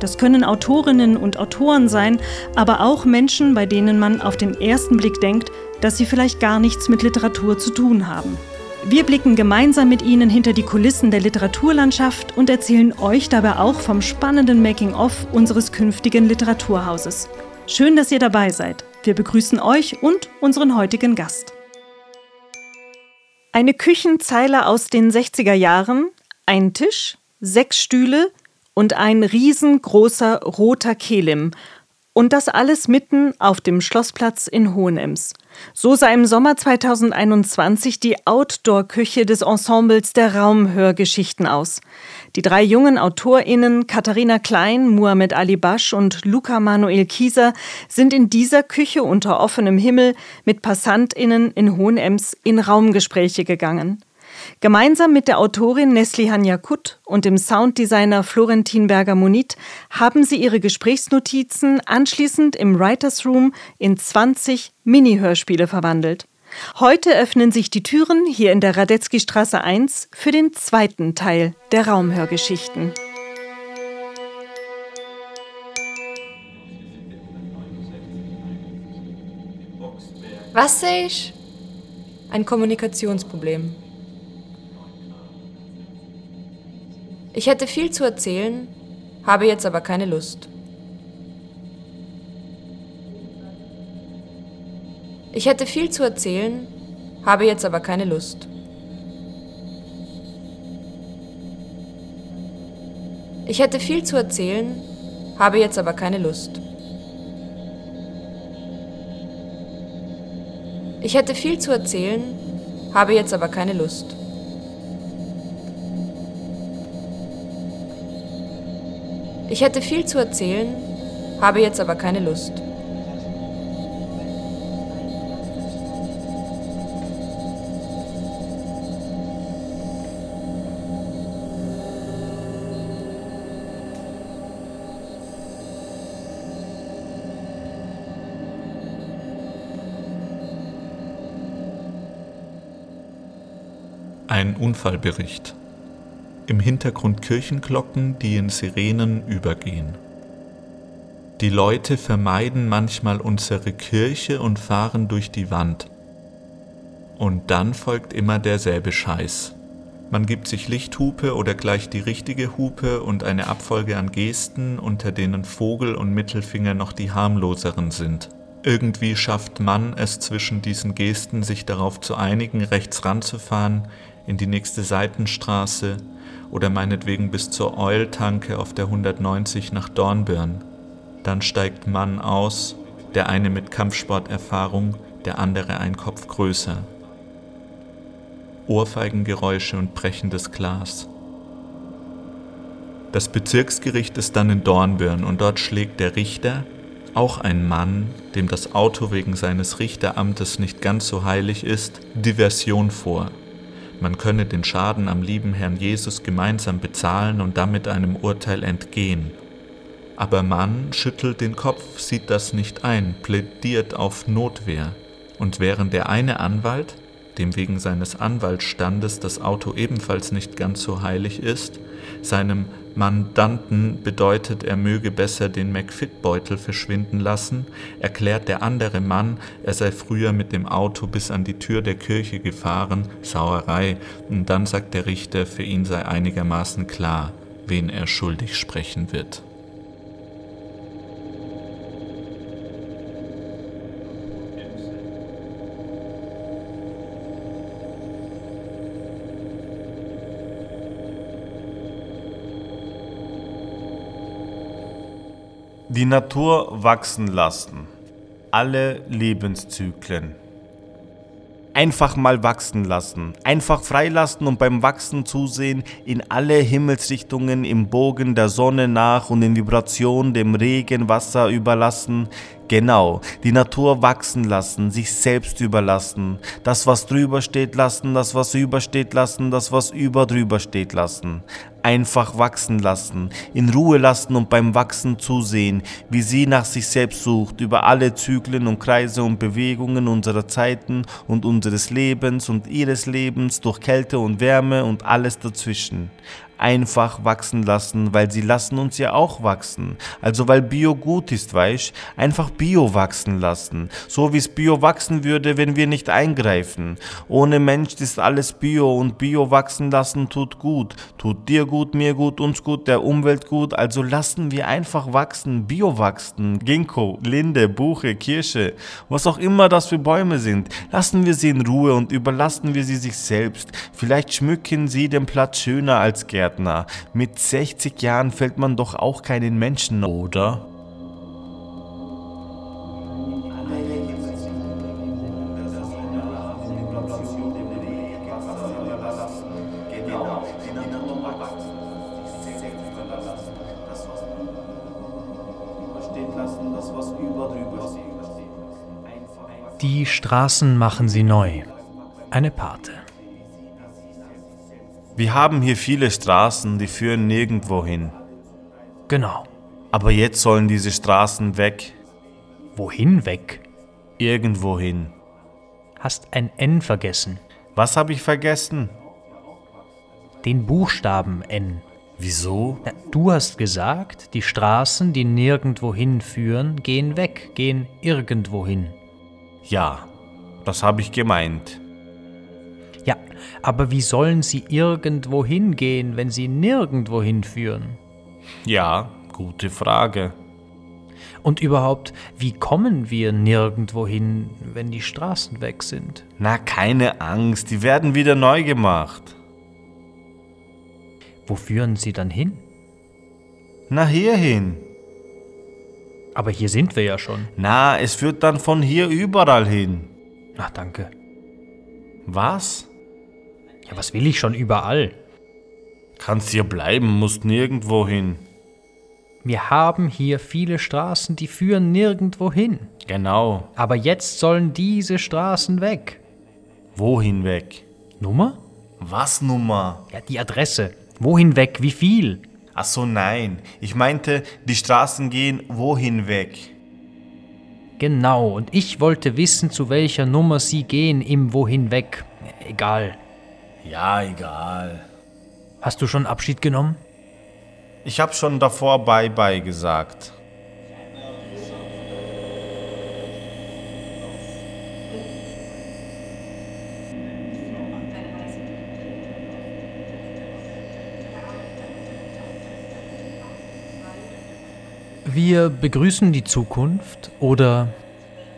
Das können Autorinnen und Autoren sein, aber auch Menschen, bei denen man auf den ersten Blick denkt, dass sie vielleicht gar nichts mit Literatur zu tun haben. Wir blicken gemeinsam mit Ihnen hinter die Kulissen der Literaturlandschaft und erzählen euch dabei auch vom spannenden Making-of unseres künftigen Literaturhauses. Schön, dass ihr dabei seid. Wir begrüßen euch und unseren heutigen Gast. Eine Küchenzeile aus den 60er Jahren, ein Tisch, sechs Stühle und ein riesengroßer roter Kelim. Und das alles mitten auf dem Schlossplatz in Hohenems. So sah im Sommer 2021 die Outdoor-Küche des Ensembles der Raumhörgeschichten aus. Die drei jungen AutorInnen Katharina Klein, Muhammad Ali Basch und Luca Manuel Kieser sind in dieser Küche unter offenem Himmel mit PassantInnen in Hohenems in Raumgespräche gegangen. Gemeinsam mit der Autorin Neslihan Yakut und dem Sounddesigner Florentin Berger-Monit haben sie ihre Gesprächsnotizen anschließend im Writers Room in 20 Mini-Hörspiele verwandelt. Heute öffnen sich die Türen hier in der Radetzky-Straße 1 für den zweiten Teil der Raumhörgeschichten. Was sehe ich? Ein Kommunikationsproblem. Ich hätte viel zu erzählen, habe jetzt aber keine Lust. Ich hätte viel zu erzählen, habe jetzt aber keine Lust. Ich hätte viel zu erzählen, habe jetzt aber keine Lust. Ich hätte viel zu erzählen, habe jetzt aber keine Lust. Ich hätte viel zu erzählen, habe jetzt aber keine Lust. Ein Unfallbericht. Im Hintergrund Kirchenglocken, die in Sirenen übergehen. Die Leute vermeiden manchmal unsere Kirche und fahren durch die Wand. Und dann folgt immer derselbe Scheiß. Man gibt sich Lichthupe oder gleich die richtige Hupe und eine Abfolge an Gesten, unter denen Vogel und Mittelfinger noch die harmloseren sind. Irgendwie schafft man es zwischen diesen Gesten, sich darauf zu einigen, rechts ranzufahren, in die nächste Seitenstraße, oder meinetwegen bis zur Eultanke auf der 190 nach Dornbirn. Dann steigt Mann aus, der eine mit Kampfsporterfahrung, der andere ein Kopf größer. Ohrfeigengeräusche und brechendes Glas. Das Bezirksgericht ist dann in Dornbirn und dort schlägt der Richter, auch ein Mann, dem das Auto wegen seines Richteramtes nicht ganz so heilig ist, Diversion vor man könne den Schaden am lieben Herrn Jesus gemeinsam bezahlen und damit einem Urteil entgehen. Aber Mann schüttelt den Kopf, sieht das nicht ein, plädiert auf Notwehr. Und während der eine Anwalt, dem wegen seines Anwaltsstandes das Auto ebenfalls nicht ganz so heilig ist, seinem Mandanten bedeutet, er möge besser den McFit-Beutel verschwinden lassen, erklärt der andere Mann, er sei früher mit dem Auto bis an die Tür der Kirche gefahren, Sauerei, und dann sagt der Richter, für ihn sei einigermaßen klar, wen er schuldig sprechen wird. Die Natur wachsen lassen. Alle Lebenszyklen. Einfach mal wachsen lassen. Einfach freilassen und beim Wachsen zusehen, in alle Himmelsrichtungen im Bogen der Sonne nach und in Vibration dem Regenwasser überlassen, Genau, die Natur wachsen lassen, sich selbst überlassen. Das, was drüber steht lassen, das, was übersteht lassen, das, was über drüber steht lassen. Einfach wachsen lassen, in Ruhe lassen und beim Wachsen zusehen, wie sie nach sich selbst sucht, über alle Zyklen und Kreise und Bewegungen unserer Zeiten und unseres Lebens und ihres Lebens, durch Kälte und Wärme und alles dazwischen einfach wachsen lassen, weil sie lassen uns ja auch wachsen. Also weil Bio gut ist, weißt Einfach Bio wachsen lassen. So wie es Bio wachsen würde, wenn wir nicht eingreifen. Ohne Mensch ist alles Bio und Bio wachsen lassen tut gut. Tut dir gut, mir gut, uns gut, der Umwelt gut. Also lassen wir einfach wachsen, Bio wachsen. Ginkgo, Linde, Buche, Kirsche, was auch immer das für Bäume sind. Lassen wir sie in Ruhe und überlassen wir sie sich selbst. Vielleicht schmücken sie den Platz schöner als Gärtner. Gärtner. Mit 60 Jahren fällt man doch auch keinen Menschen, oder? Die Straßen machen sie neu. Eine Pate. Wir haben hier viele Straßen, die führen nirgendwo hin. Genau. Aber jetzt sollen diese Straßen weg. Wohin weg? Irgendwo hin. Hast ein N vergessen. Was habe ich vergessen? Den Buchstaben N. Wieso? Na, du hast gesagt, die Straßen, die nirgendwo hinführen, gehen weg, gehen irgendwo hin. Ja, das habe ich gemeint. Ja, aber wie sollen sie irgendwo hingehen, wenn sie nirgendwo hinführen? Ja, gute Frage. Und überhaupt, wie kommen wir nirgendwo hin, wenn die Straßen weg sind? Na, keine Angst, die werden wieder neu gemacht. Wo führen sie dann hin? Na, hierhin. Aber hier sind wir ja schon. Na, es führt dann von hier überall hin. Ach, danke. Was? Ja, was will ich schon überall? Kannst hier bleiben, musst nirgendwo hin. Wir haben hier viele Straßen, die führen nirgendwo hin. Genau. Aber jetzt sollen diese Straßen weg. Wohin weg? Nummer? Was Nummer? Ja, die Adresse. Wohin weg? Wie viel? Ach so, nein. Ich meinte, die Straßen gehen wohin weg? Genau, und ich wollte wissen, zu welcher Nummer Sie gehen im Wohin weg. Egal. Ja, egal. Hast du schon Abschied genommen? Ich hab schon davor Bye-bye gesagt. Wir begrüßen die Zukunft oder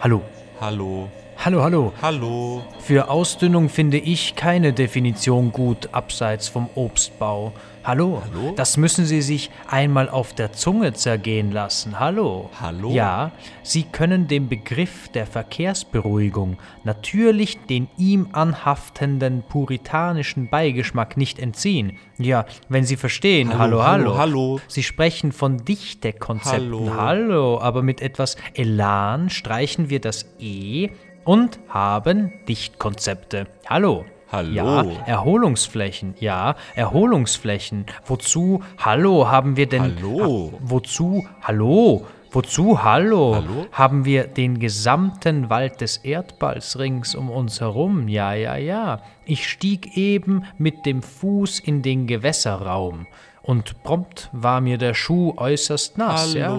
Hallo. Hallo. Hallo, hallo. Hallo. Für Ausdünnung finde ich keine Definition gut abseits vom Obstbau. Hallo? Hallo? Das müssen Sie sich einmal auf der Zunge zergehen lassen. Hallo? Hallo? Ja, Sie können dem Begriff der Verkehrsberuhigung natürlich den ihm anhaftenden puritanischen Beigeschmack nicht entziehen. Ja, wenn Sie verstehen. Hallo, Hallo, hallo, hallo. Sie sprechen von Dichtekonzepten. Hallo. hallo, aber mit etwas Elan streichen wir das E und haben Dichtkonzepte. Hallo. Hallo. Ja, Erholungsflächen. Ja, Erholungsflächen. Wozu, hallo, haben wir denn. Hallo. Ha, wozu, hallo, wozu, hallo, Hallo? haben wir den gesamten Wald des Erdballs rings um uns herum. Ja, ja, ja. Ich stieg eben mit dem Fuß in den Gewässerraum. Und prompt war mir der Schuh äußerst nass, ja.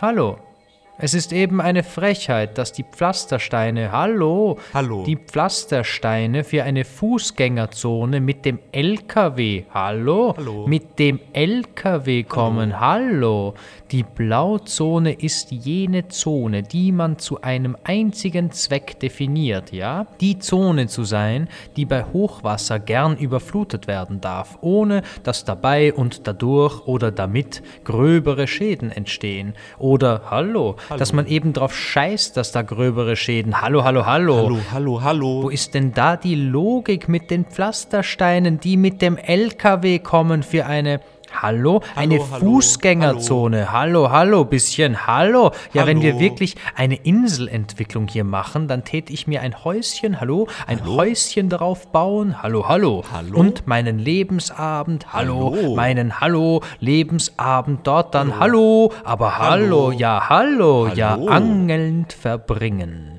Hallo. Hallo. Es ist eben eine Frechheit, dass die Pflastersteine, hallo, Hallo. die Pflastersteine für eine Fußgängerzone mit dem LKW, hallo, Hallo. mit dem LKW kommen, hallo. Die Blauzone ist jene Zone, die man zu einem einzigen Zweck definiert, ja? Die Zone zu sein, die bei Hochwasser gern überflutet werden darf, ohne dass dabei und dadurch oder damit gröbere Schäden entstehen. Oder, hallo, dass man eben drauf scheißt, dass da gröbere Schäden, hallo, hallo, hallo. Hallo, hallo, hallo. Wo ist denn da die Logik mit den Pflastersteinen, die mit dem LKW kommen für eine Hallo? Eine hallo, Fußgängerzone. Hallo, hallo, bisschen hallo. Ja, wenn wir Hallo. wirklich eine Inselentwicklung hier machen, dann täte ich mir ein Häuschen, hallo, ein Häuschen darauf bauen. Hallo, hallo. Hallo? Und meinen Lebensabend, hallo, Hallo. meinen Hallo, Lebensabend dort dann hallo, aber hallo, Hallo. ja, hallo, ja, Hallo. angelnd verbringen.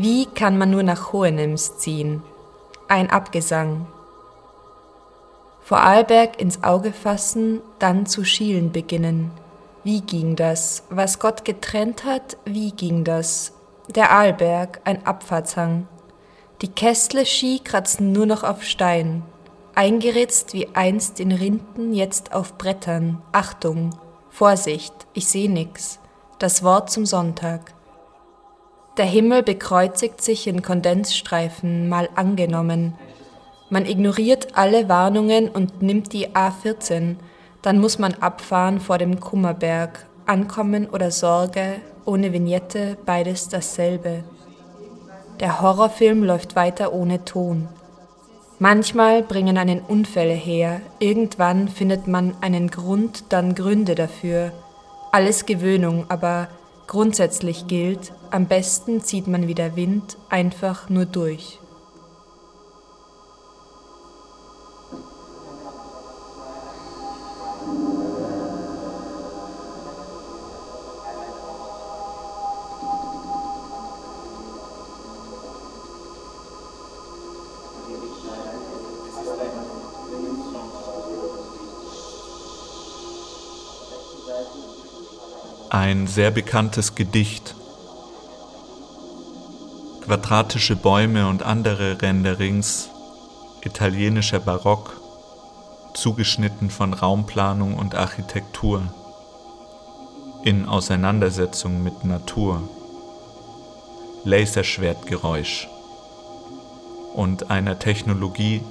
Wie kann man nur nach Hohenems ziehen? Ein Abgesang. Vor Arlberg ins Auge fassen, dann zu schielen beginnen. Wie ging das? Was Gott getrennt hat, wie ging das? Der Arlberg, ein Abfahrtshang. Die Kästle Ski kratzen nur noch auf Stein. Eingeritzt wie einst in Rinden, jetzt auf Brettern. Achtung, Vorsicht, ich seh nix. Das Wort zum Sonntag. Der Himmel bekreuzigt sich in Kondensstreifen, mal angenommen. Man ignoriert alle Warnungen und nimmt die A14. Dann muss man abfahren vor dem Kummerberg. Ankommen oder Sorge, ohne Vignette, beides dasselbe. Der Horrorfilm läuft weiter ohne Ton. Manchmal bringen einen Unfälle her, irgendwann findet man einen Grund, dann Gründe dafür. Alles Gewöhnung, aber grundsätzlich gilt, am besten zieht man wie der Wind einfach nur durch. Ein sehr bekanntes Gedicht. Quadratische Bäume und andere Renderings italienischer Barock, zugeschnitten von Raumplanung und Architektur, in Auseinandersetzung mit Natur, Laserschwertgeräusch und einer Technologie,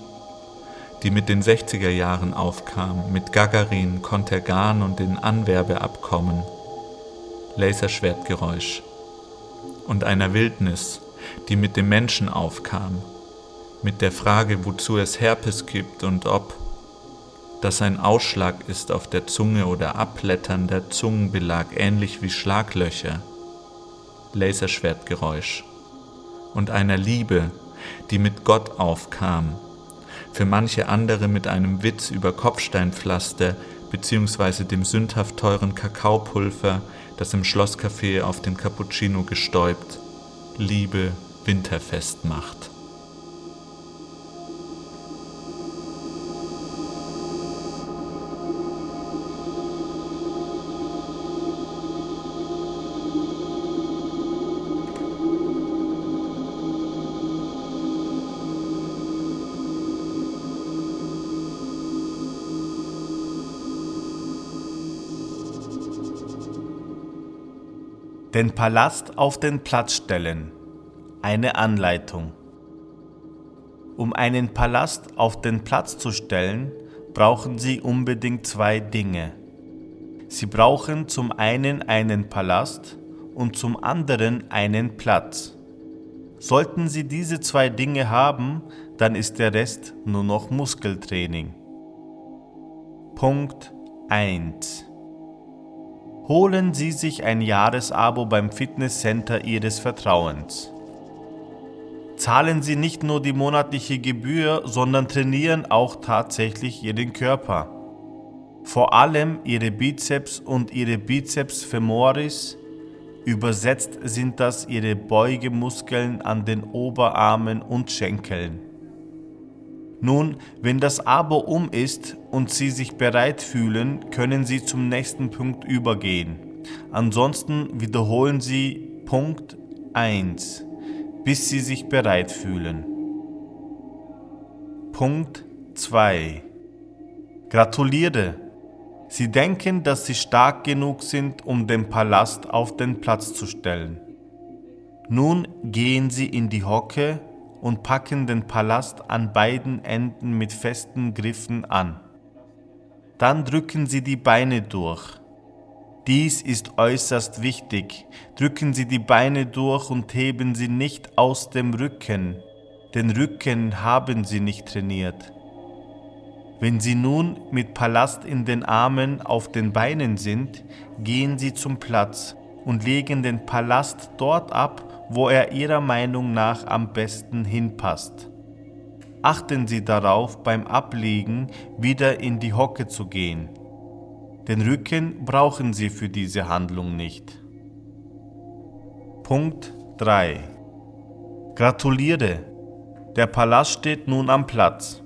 die mit den 60er Jahren aufkam, mit Gagarin, Contergan und den Anwerbeabkommen, Laserschwertgeräusch und einer Wildnis, die mit dem Menschen aufkam, mit der Frage, wozu es Herpes gibt und ob das ein Ausschlag ist auf der Zunge oder abletternder Zungenbelag, ähnlich wie Schlaglöcher, Laserschwertgeräusch und einer Liebe, die mit Gott aufkam, für manche andere mit einem Witz über Kopfsteinpflaster beziehungsweise dem sündhaft teuren Kakaopulver, das im Schlosscafé auf den Cappuccino gestäubt Liebe winterfest macht. Den Palast auf den Platz stellen. Eine Anleitung. Um einen Palast auf den Platz zu stellen, brauchen Sie unbedingt zwei Dinge. Sie brauchen zum einen einen Palast und zum anderen einen Platz. Sollten Sie diese zwei Dinge haben, dann ist der Rest nur noch Muskeltraining. Punkt 1. Holen Sie sich ein Jahresabo beim Fitnesscenter Ihres Vertrauens. Zahlen Sie nicht nur die monatliche Gebühr, sondern trainieren auch tatsächlich Ihren Körper. Vor allem Ihre Bizeps und Ihre Bizeps femoris. Übersetzt sind das Ihre Beugemuskeln an den Oberarmen und Schenkeln. Nun, wenn das Abo um ist und Sie sich bereit fühlen, können Sie zum nächsten Punkt übergehen. Ansonsten wiederholen Sie Punkt 1, bis Sie sich bereit fühlen. Punkt 2. Gratuliere! Sie denken, dass Sie stark genug sind, um den Palast auf den Platz zu stellen. Nun gehen Sie in die Hocke und packen den Palast an beiden Enden mit festen Griffen an. Dann drücken Sie die Beine durch. Dies ist äußerst wichtig. Drücken Sie die Beine durch und heben sie nicht aus dem Rücken. Den Rücken haben Sie nicht trainiert. Wenn Sie nun mit Palast in den Armen auf den Beinen sind, gehen Sie zum Platz und legen den Palast dort ab, wo er Ihrer Meinung nach am besten hinpasst. Achten Sie darauf, beim Ablegen wieder in die Hocke zu gehen. Den Rücken brauchen Sie für diese Handlung nicht. Punkt 3. Gratuliere! Der Palast steht nun am Platz.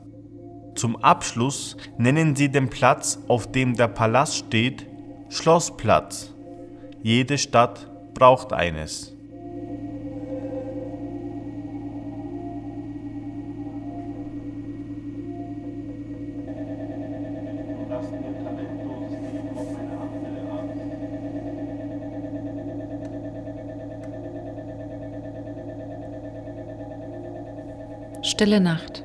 Zum Abschluss nennen Sie den Platz, auf dem der Palast steht, Schlossplatz. Jede Stadt braucht eines. Stille Nacht.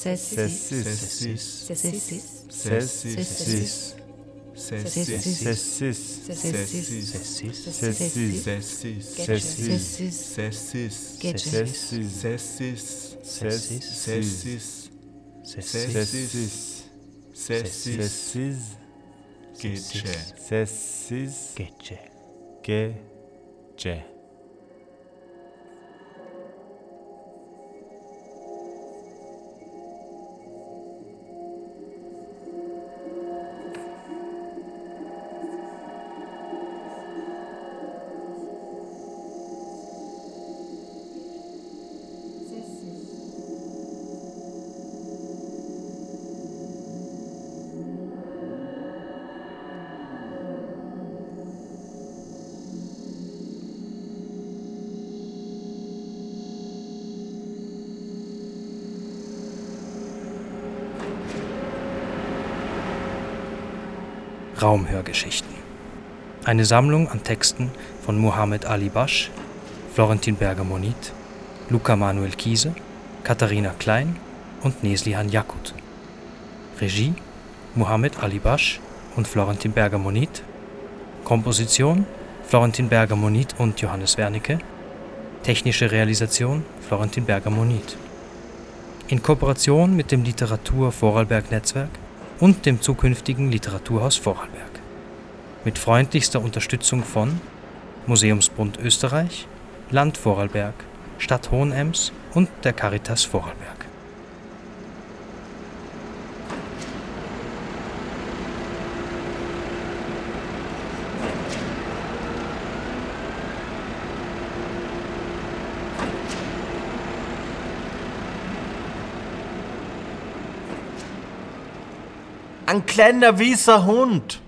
sessiz sessiz sessiz sessiz sessiz sessiz sessiz sessiz sessiz sessiz sessiz sessiz sessiz sessiz sessiz sessiz sessiz sessiz sessiz gece sessiz gece gece Raumhörgeschichten. Eine Sammlung an Texten von Mohammed Ali Basch, Florentin Berger-Monit, Luca Manuel Kiese, Katharina Klein und Neslihan Jakut. Regie Mohammed Ali Basch und Florentin Berger-Monit. Komposition Florentin Berger-Monit und Johannes Wernicke. Technische Realisation Florentin Berger-Monit. In Kooperation mit dem Literatur Vorarlberg Netzwerk und dem zukünftigen Literaturhaus Vorarlberg. Mit freundlichster Unterstützung von Museumsbund Österreich, Land Vorarlberg, Stadt Hohenems und der Caritas Vorarlberg. Ein kleiner weißer Hund.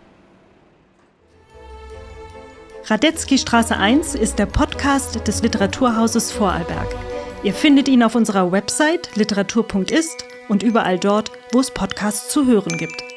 Radetzky Straße 1 ist der Podcast des Literaturhauses Vorarlberg. Ihr findet ihn auf unserer Website literatur.ist und überall dort, wo es Podcasts zu hören gibt.